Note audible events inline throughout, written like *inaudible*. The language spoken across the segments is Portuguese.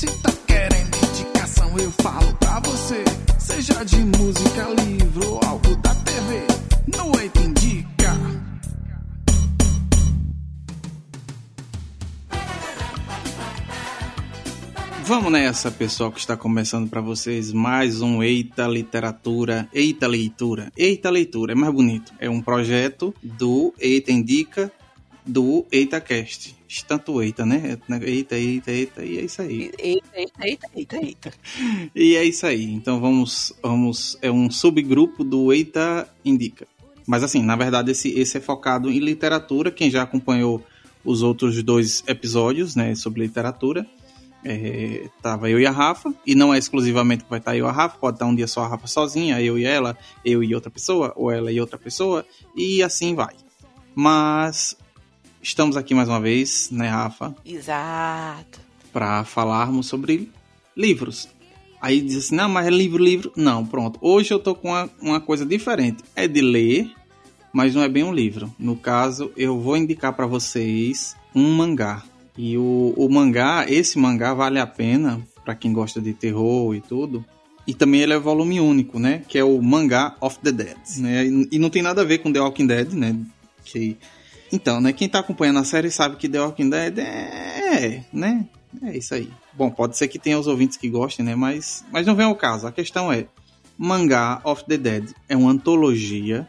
Se tá querendo indicação, eu falo pra você. Seja de música, livro ou algo da TV. No Eita Indica. Vamos nessa, pessoal, que está começando para vocês mais um Eita Literatura, Eita Leitura. Eita Leitura, é mais bonito. É um projeto do Eita Indica, do EitaCast. Tanto Eita, né? Eita, Eita, Eita, e é isso aí. Eita, eita, eita, eita, eita. E é isso aí. Então vamos, vamos, é um subgrupo do Eita Indica. Mas assim, na verdade esse, esse é focado em literatura. Quem já acompanhou os outros dois episódios, né, sobre literatura, é, tava eu e a Rafa, e não é exclusivamente que vai estar eu e a Rafa, pode estar um dia só a Rafa sozinha, eu e ela, eu e outra pessoa, ou ela e outra pessoa, e assim vai. Mas estamos aqui mais uma vez, né, Rafa, Exato. para falarmos sobre livros. Aí diz assim, não, mas é livro, livro. Não, pronto. Hoje eu tô com uma, uma coisa diferente. É de ler, mas não é bem um livro. No caso, eu vou indicar para vocês um mangá. E o, o mangá, esse mangá vale a pena para quem gosta de terror e tudo. E também ele é volume único, né? Que é o Mangá of the Dead. Né? E, e não tem nada a ver com The Walking Dead, né? Que... Então, né? Quem tá acompanhando a série sabe que The Walking Dead é, né? É isso aí. Bom, pode ser que tenha os ouvintes que gostem, né? Mas, mas não vem ao caso. A questão é: Mangá of the Dead é uma antologia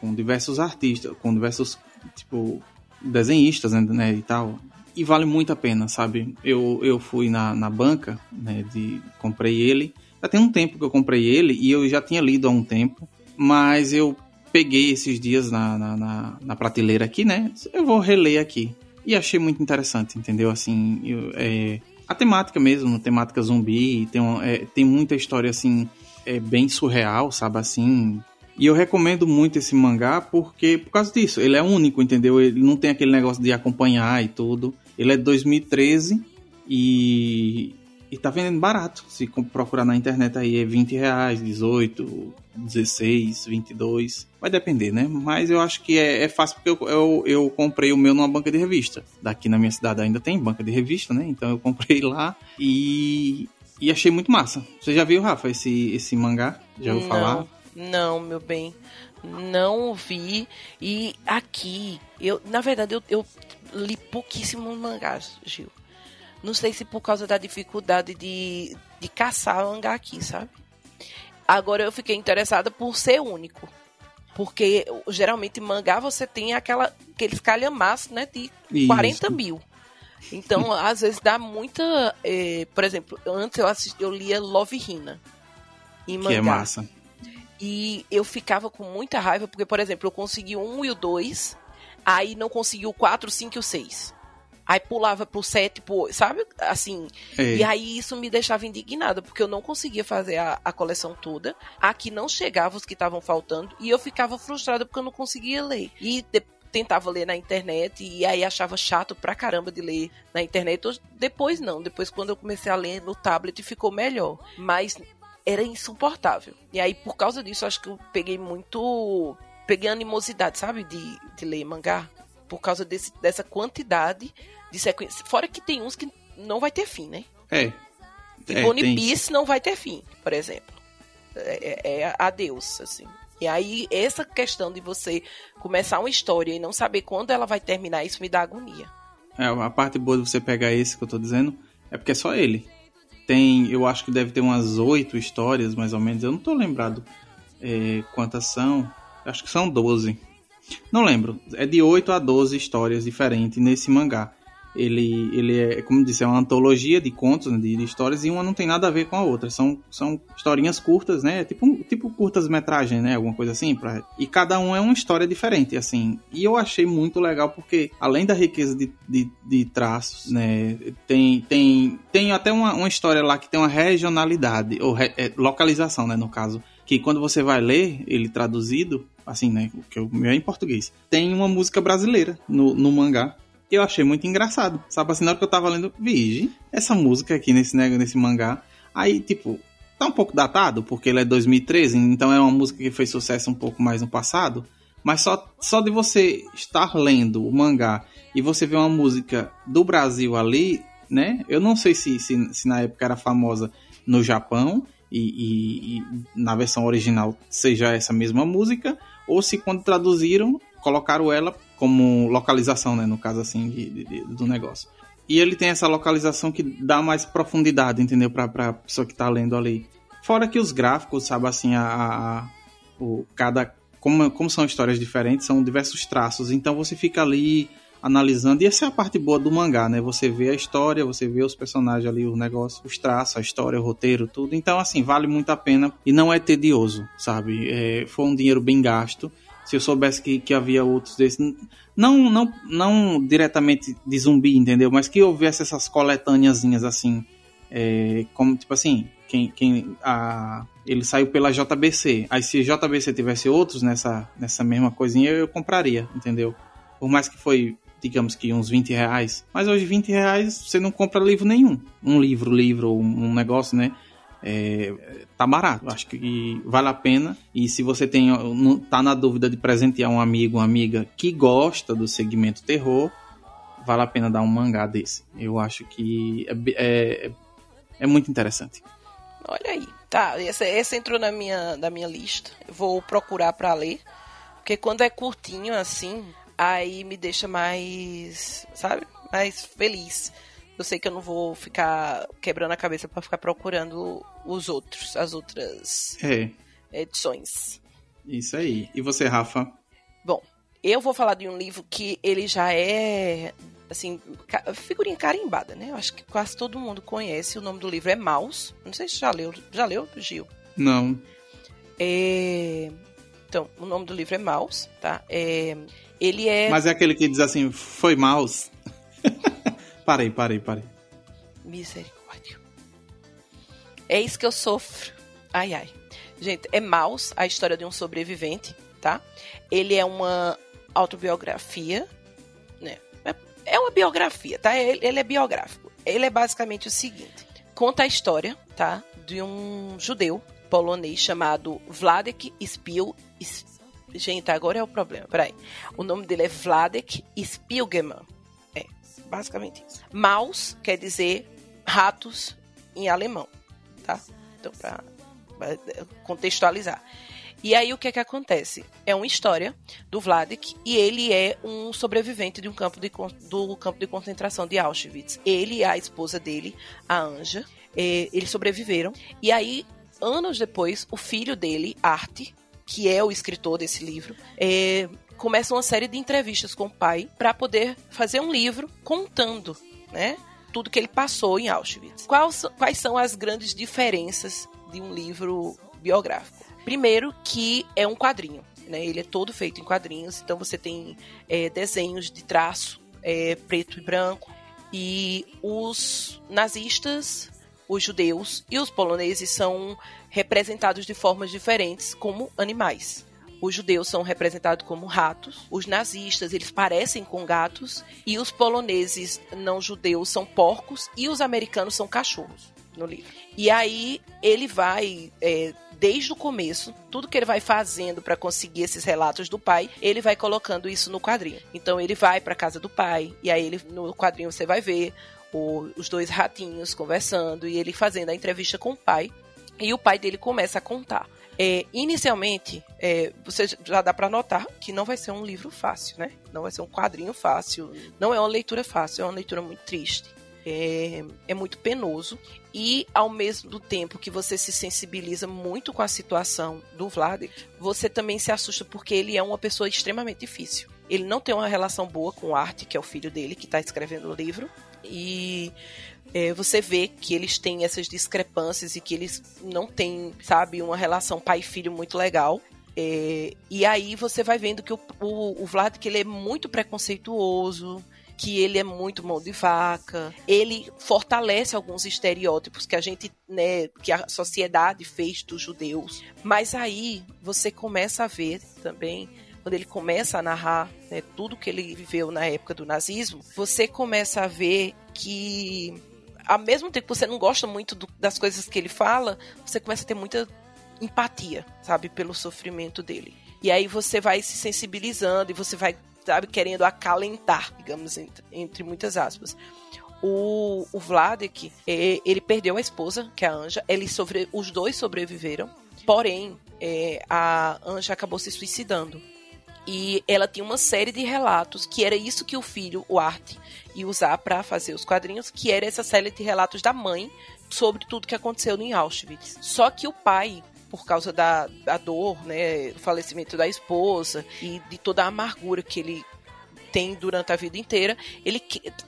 com diversos artistas, com diversos, tipo, desenhistas, né? E tal. E vale muito a pena, sabe? Eu, eu fui na, na banca, né? De, comprei ele. Já tem um tempo que eu comprei ele e eu já tinha lido há um tempo. Mas eu peguei esses dias na, na, na, na prateleira aqui, né? Eu vou reler aqui. E achei muito interessante, entendeu? Assim, eu, é, a temática mesmo, temática zumbi, tem, é, tem muita história assim, é bem surreal, sabe assim. E eu recomendo muito esse mangá porque por causa disso, ele é único, entendeu? Ele não tem aquele negócio de acompanhar e tudo. Ele é de 2013 e e tá vendendo barato. Se procurar na internet aí é 20 reais, 18, 16, 22. Vai depender, né? Mas eu acho que é, é fácil porque eu, eu, eu comprei o meu numa banca de revista. Daqui na minha cidade ainda tem banca de revista, né? Então eu comprei *laughs* lá e, e achei muito massa. Você já viu, Rafa, esse, esse mangá? Já ouviu falar? Não, meu bem. Não vi. E aqui, eu, na verdade, eu, eu li pouquíssimos mangás, Gil. Não sei se por causa da dificuldade de, de caçar mangá aqui, sabe? Agora eu fiquei interessada por ser único. Porque geralmente mangá você tem aquela, aqueles calhamaços, né? De Isso. 40 mil. Então, *laughs* às vezes dá muita. eh, por exemplo, antes eu, assisti, eu lia Love Hina. Em Que é mangá. massa. E eu ficava com muita raiva, porque, por exemplo, eu consegui o 1 e o 2, aí não consegui o 4, o 5 e o 6. Aí pulava pro 7, pro 8, sabe? Assim. É. E aí isso me deixava indignada, porque eu não conseguia fazer a, a coleção toda. Aqui não chegava os que estavam faltando. E eu ficava frustrada porque eu não conseguia ler. E de- tentava ler na internet e aí achava chato pra caramba de ler na internet. Depois não, depois quando eu comecei a ler no tablet ficou melhor. Mas era insuportável. E aí por causa disso acho que eu peguei muito. Peguei animosidade, sabe? De, de ler mangá. Por causa desse, dessa quantidade de sequência. Fora que tem uns que não vai ter fim, né? É. Tipo, É, Piece não vai ter fim, por exemplo. É, é, é adeus, assim. E aí, essa questão de você começar uma história e não saber quando ela vai terminar, isso me dá agonia. É, a parte boa de você pegar esse que eu tô dizendo é porque é só ele. Tem, eu acho que deve ter umas oito histórias, mais ou menos. Eu não tô lembrado é, quantas são. Acho que são 12. Não lembro. É de 8 a 12 histórias diferentes nesse mangá. Ele, ele é, como disse, é uma antologia de contos, né, de, de histórias, e uma não tem nada a ver com a outra. São, são historinhas curtas, né? Tipo, tipo curtas-metragem, né? Alguma coisa assim. Pra... E cada um é uma história diferente, assim. E eu achei muito legal porque, além da riqueza de, de, de traços, né? Tem, tem, tem até uma, uma história lá que tem uma regionalidade, ou re- é, localização, né? No caso. Que quando você vai ler ele traduzido, assim, né? Que o meu é em português. Tem uma música brasileira no, no mangá. Eu achei muito engraçado. Sabe assim, na hora que eu tava lendo, vige, essa música aqui nesse, né, nesse mangá. Aí, tipo, tá um pouco datado, porque ele é 2013, então é uma música que fez sucesso um pouco mais no passado. Mas só, só de você estar lendo o mangá e você ver uma música do Brasil ali, né? Eu não sei se, se, se na época era famosa no Japão e, e, e, na versão original seja essa mesma música, ou se quando traduziram, colocaram ela como localização, né? No caso assim, de, de, do negócio. E ele tem essa localização que dá mais profundidade, entendeu? Pra, pra pessoa que tá lendo ali. Fora que os gráficos, sabe assim, a, a o, cada. Como, como são histórias diferentes, são diversos traços. Então você fica ali analisando. E essa é a parte boa do mangá, né? Você vê a história, você vê os personagens ali, o negócio, os traços, a história, o roteiro, tudo. Então, assim, vale muito a pena e não é tedioso, sabe? É, foi um dinheiro bem gasto. Se eu soubesse que, que havia outros desses, não, não, não diretamente de zumbi, entendeu? Mas que houvesse essas coletâneazinhas assim, é, como tipo assim, quem, quem a, ele saiu pela JBC. Aí se JBC tivesse outros nessa, nessa mesma coisinha, eu compraria, entendeu? Por mais que foi digamos que uns 20 reais. Mas hoje 20 reais você não compra livro nenhum. Um livro, livro, um negócio, né? É, tá barato, acho que vale a pena. E se você tem, tá na dúvida de presentear um amigo, uma amiga que gosta do segmento terror, vale a pena dar um mangá desse. Eu acho que é, é, é muito interessante. Olha aí, tá. Esse, entrou na minha, na minha lista. Vou procurar para ler. Porque quando é curtinho assim, aí me deixa mais, sabe? Mais feliz. Eu sei que eu não vou ficar quebrando a cabeça para ficar procurando os outros, as outras é. edições. Isso aí. E você, Rafa? Bom, eu vou falar de um livro que ele já é assim, figurinha carimbada, né? Eu acho que quase todo mundo conhece. O nome do livro é Maus. Não sei se já leu. Já leu, Gil? Não. É... Então, o nome do livro é Maus, tá? É... Ele é. Mas é aquele que diz assim, foi mouse. *laughs* parei, parei, parei. Misericórdia. É isso que eu sofro. Ai, ai. Gente, é Maus, a história de um sobrevivente, tá? Ele é uma autobiografia, né? É uma biografia, tá? Ele, ele é biográfico. Ele é basicamente o seguinte: conta a história, tá? De um judeu polonês chamado Vladek Spiel, Gente, agora é o problema. Peraí. O nome dele é Vladek Spielgeman. É, basicamente isso. Maus quer dizer ratos em alemão, tá? Então, pra contextualizar. E aí o que é que acontece? É uma história do Vladek e ele é um sobrevivente de um campo de, do campo de concentração de Auschwitz. Ele e a esposa dele, a Anja, eh, eles sobreviveram. E aí, anos depois, o filho dele, Art, que é o escritor desse livro, é, começa uma série de entrevistas com o pai para poder fazer um livro contando, né? Tudo que ele passou em Auschwitz. Quais, quais são as grandes diferenças de um livro biográfico? Primeiro, que é um quadrinho. Né? Ele é todo feito em quadrinhos, então você tem é, desenhos de traço é, preto e branco. E os nazistas, os judeus e os poloneses são representados de formas diferentes como animais. Os judeus são representados como ratos, os nazistas eles parecem com gatos e os poloneses não judeus são porcos e os americanos são cachorros no livro. E aí ele vai é, desde o começo, tudo que ele vai fazendo para conseguir esses relatos do pai, ele vai colocando isso no quadrinho. Então ele vai para casa do pai e aí ele no quadrinho você vai ver o, os dois ratinhos conversando e ele fazendo a entrevista com o pai e o pai dele começa a contar. É, inicialmente, é, você já dá para notar que não vai ser um livro fácil, né? Não vai ser um quadrinho fácil. Não é uma leitura fácil, é uma leitura muito triste. É, é, muito penoso e ao mesmo tempo que você se sensibiliza muito com a situação do Vlad, você também se assusta porque ele é uma pessoa extremamente difícil. Ele não tem uma relação boa com o Art, que é o filho dele que está escrevendo o livro, e é, você vê que eles têm essas discrepâncias e que eles não têm, sabe, uma relação pai-filho muito legal. É, e aí você vai vendo que o, o, o Vlad que ele é muito preconceituoso, que ele é muito mão de vaca, ele fortalece alguns estereótipos que a gente, né, que a sociedade fez dos judeus. Mas aí você começa a ver também quando ele começa a narrar né, tudo que ele viveu na época do nazismo, você começa a ver que ao mesmo tempo que você não gosta muito do, das coisas que ele fala, você começa a ter muita empatia, sabe, pelo sofrimento dele. E aí você vai se sensibilizando e você vai, sabe, querendo acalentar, digamos, entre, entre muitas aspas. o, o Vladek, é, ele perdeu a esposa, que é a Anja. Ele sobre, os dois sobreviveram. Porém, é, a Anja acabou se suicidando. E ela tinha uma série de relatos que era isso que o filho, o Art, ia usar para fazer os quadrinhos, que era essa série de relatos da mãe sobre tudo que aconteceu em Auschwitz. Só que o pai, por causa da, da dor, né, do falecimento da esposa e de toda a amargura que ele tem durante a vida inteira, ele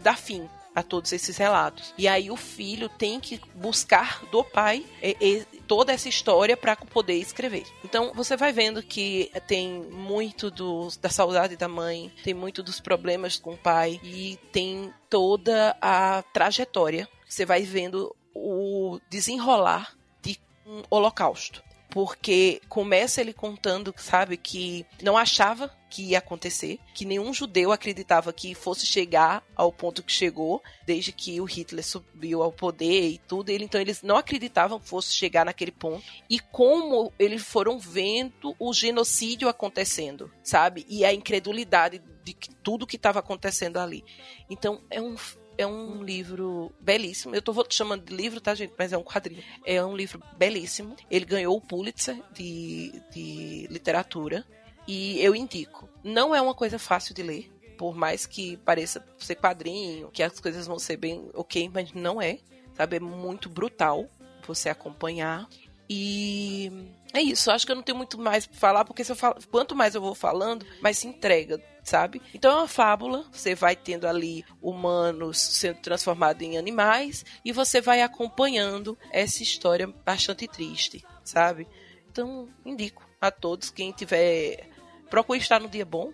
dá fim a todos esses relatos. E aí o filho tem que buscar do pai é, é, toda essa história para poder escrever. Então você vai vendo que tem muito do, da saudade da mãe, tem muito dos problemas com o pai e tem toda a trajetória. Você vai vendo o desenrolar de um holocausto porque começa ele contando, sabe, que não achava que ia acontecer, que nenhum judeu acreditava que fosse chegar ao ponto que chegou, desde que o Hitler subiu ao poder e tudo. Ele, então eles não acreditavam que fosse chegar naquele ponto. E como eles foram vendo o genocídio acontecendo, sabe? E a incredulidade de tudo que estava acontecendo ali. Então é um é um livro belíssimo. Eu tô chamando de livro, tá, gente? Mas é um quadrinho. É um livro belíssimo. Ele ganhou o Pulitzer de, de literatura. E eu indico. Não é uma coisa fácil de ler. Por mais que pareça ser quadrinho, que as coisas vão ser bem ok, mas não é. Sabe? É muito brutal você acompanhar. E é isso, acho que eu não tenho muito mais pra falar, porque se eu falo, quanto mais eu vou falando, mais se entrega, sabe? Então é uma fábula, você vai tendo ali humanos sendo transformados em animais e você vai acompanhando essa história bastante triste, sabe? Então, indico a todos, quem tiver. Procure estar no dia bom.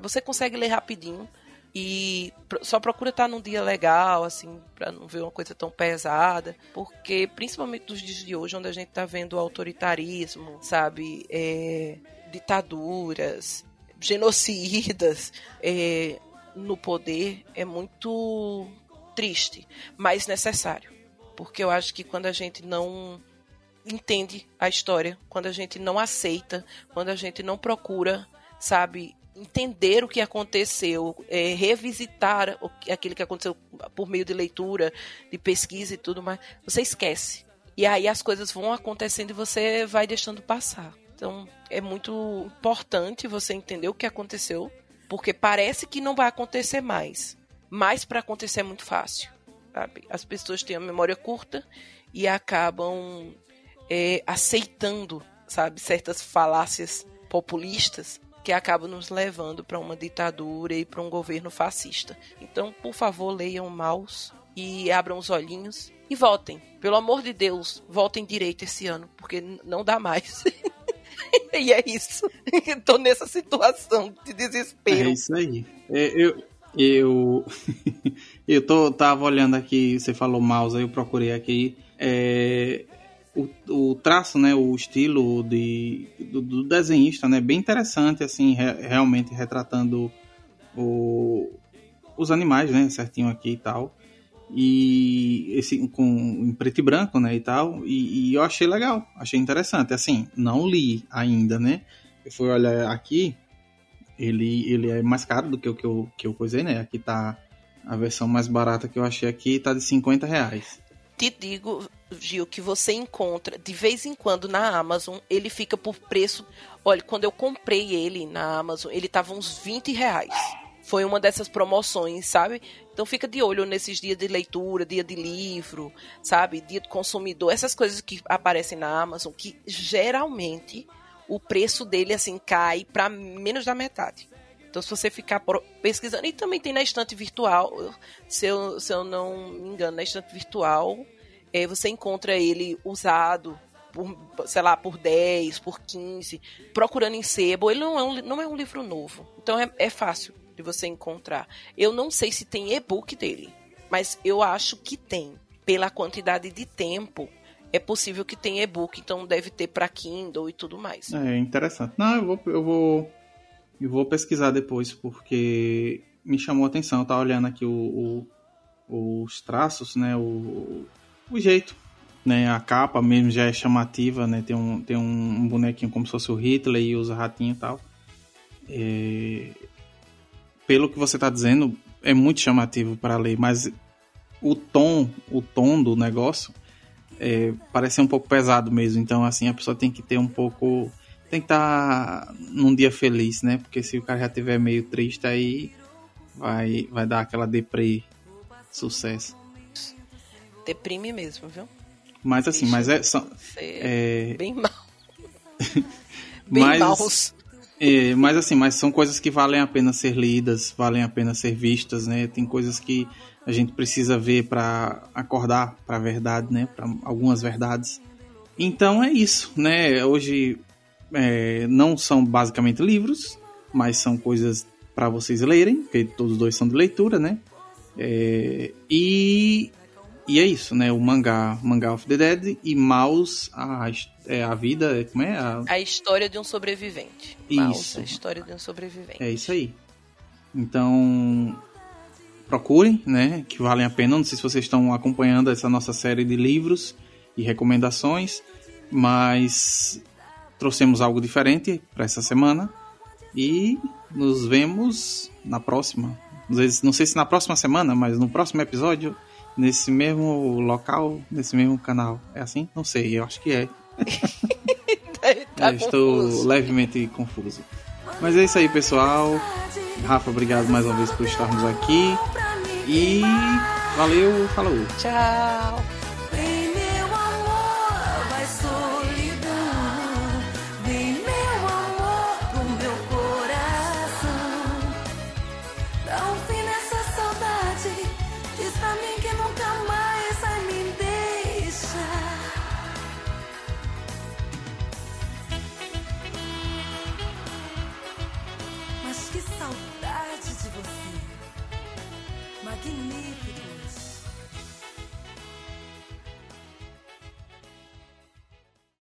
Você consegue ler rapidinho. E só procura estar num dia legal, assim, para não ver uma coisa tão pesada. Porque, principalmente nos dias de hoje, onde a gente tá vendo autoritarismo, sabe? É, ditaduras, genocidas é, no poder, é muito triste, mas necessário. Porque eu acho que quando a gente não entende a história, quando a gente não aceita, quando a gente não procura, sabe, entender o que aconteceu, é, revisitar o, aquilo que aconteceu por meio de leitura, de pesquisa e tudo mais, você esquece. E aí as coisas vão acontecendo e você vai deixando passar. Então é muito importante você entender o que aconteceu, porque parece que não vai acontecer mais. Mas para acontecer é muito fácil. Sabe? As pessoas têm a memória curta e acabam é, aceitando, sabe, certas falácias populistas que acabam nos levando para uma ditadura e para um governo fascista. Então, por favor, leiam Maus e abram os olhinhos e votem. Pelo amor de Deus, votem direito esse ano, porque não dá mais. *laughs* *laughs* e é isso. *laughs* Estou nessa situação de desespero. É isso aí. É, eu, eu, *laughs* eu tô, tava olhando aqui, você falou mouse, aí eu procurei aqui. É, o, o traço, né, o estilo de, do, do desenhista, né, bem interessante, assim, re, realmente retratando o, os animais, né, certinho aqui e tal. E esse com em preto e branco, né, e tal. E, e eu achei legal, achei interessante. Assim, não li ainda, né? Eu fui olhar aqui, ele, ele é mais caro do que o que eu, que eu coisei, né? Aqui tá a versão mais barata que eu achei aqui, tá de 50 reais te digo, Gil, que você encontra de vez em quando na Amazon, ele fica por preço. Olha, quando eu comprei ele na Amazon, ele tava uns 20 reais. Foi uma dessas promoções, sabe? Então fica de olho nesses dias de leitura, dia de livro, sabe? Dia do consumidor, essas coisas que aparecem na Amazon, que geralmente o preço dele assim cai para menos da metade. Então, se você ficar pesquisando, e também tem na estante virtual, se eu, se eu não me engano, na estante virtual, é, você encontra ele usado por, sei lá, por 10, por 15, procurando em sebo. Ele não é um, não é um livro novo. Então, é, é fácil de você encontrar. Eu não sei se tem e-book dele, mas eu acho que tem. Pela quantidade de tempo, é possível que tenha e-book, então deve ter para Kindle e tudo mais. É interessante. Não, eu vou, eu vou e vou pesquisar depois, porque me chamou a atenção. Eu tava olhando aqui o, o, os traços, né? O, o jeito. Né, a capa mesmo já é chamativa, né? Tem um, tem um bonequinho como se fosse o Hitler e usa ratinho e tal. É... Pelo que você está dizendo, é muito chamativo para ler, mas o tom, o tom do negócio é, parece ser um pouco pesado mesmo. Então, assim, a pessoa tem que ter um pouco. Tem que estar tá num dia feliz, né? Porque se o cara já tiver meio triste, aí vai, vai dar aquela deprê sucesso. Deprime mesmo, viu? Mas assim, mas é. Só, é... Bem mal. *laughs* bem mas, maus. É, mas assim, mas são coisas que valem a pena ser lidas, valem a pena ser vistas, né? Tem coisas que a gente precisa ver para acordar para a verdade, né? Para algumas verdades. Então é isso, né? Hoje é, não são basicamente livros, mas são coisas para vocês lerem, porque todos dois são de leitura, né? É, e, e é isso, né? O mangá, Mangá of the Dead e Mouse, a, é, a vida, como é? A... a história de um sobrevivente. Isso. Mouse, a história de um sobrevivente. É isso aí. Então, procurem, né? Que valem a pena. Não sei se vocês estão acompanhando essa nossa série de livros e recomendações, mas trouxemos algo diferente para essa semana e nos vemos na próxima. Não sei se na próxima semana, mas no próximo episódio, nesse mesmo local, nesse mesmo canal. É assim? Não sei, eu acho que é. *laughs* tá estou levemente confuso. Mas é isso aí, pessoal. Rafa, obrigado mais uma vez por estarmos aqui. E valeu, falou. Tchau.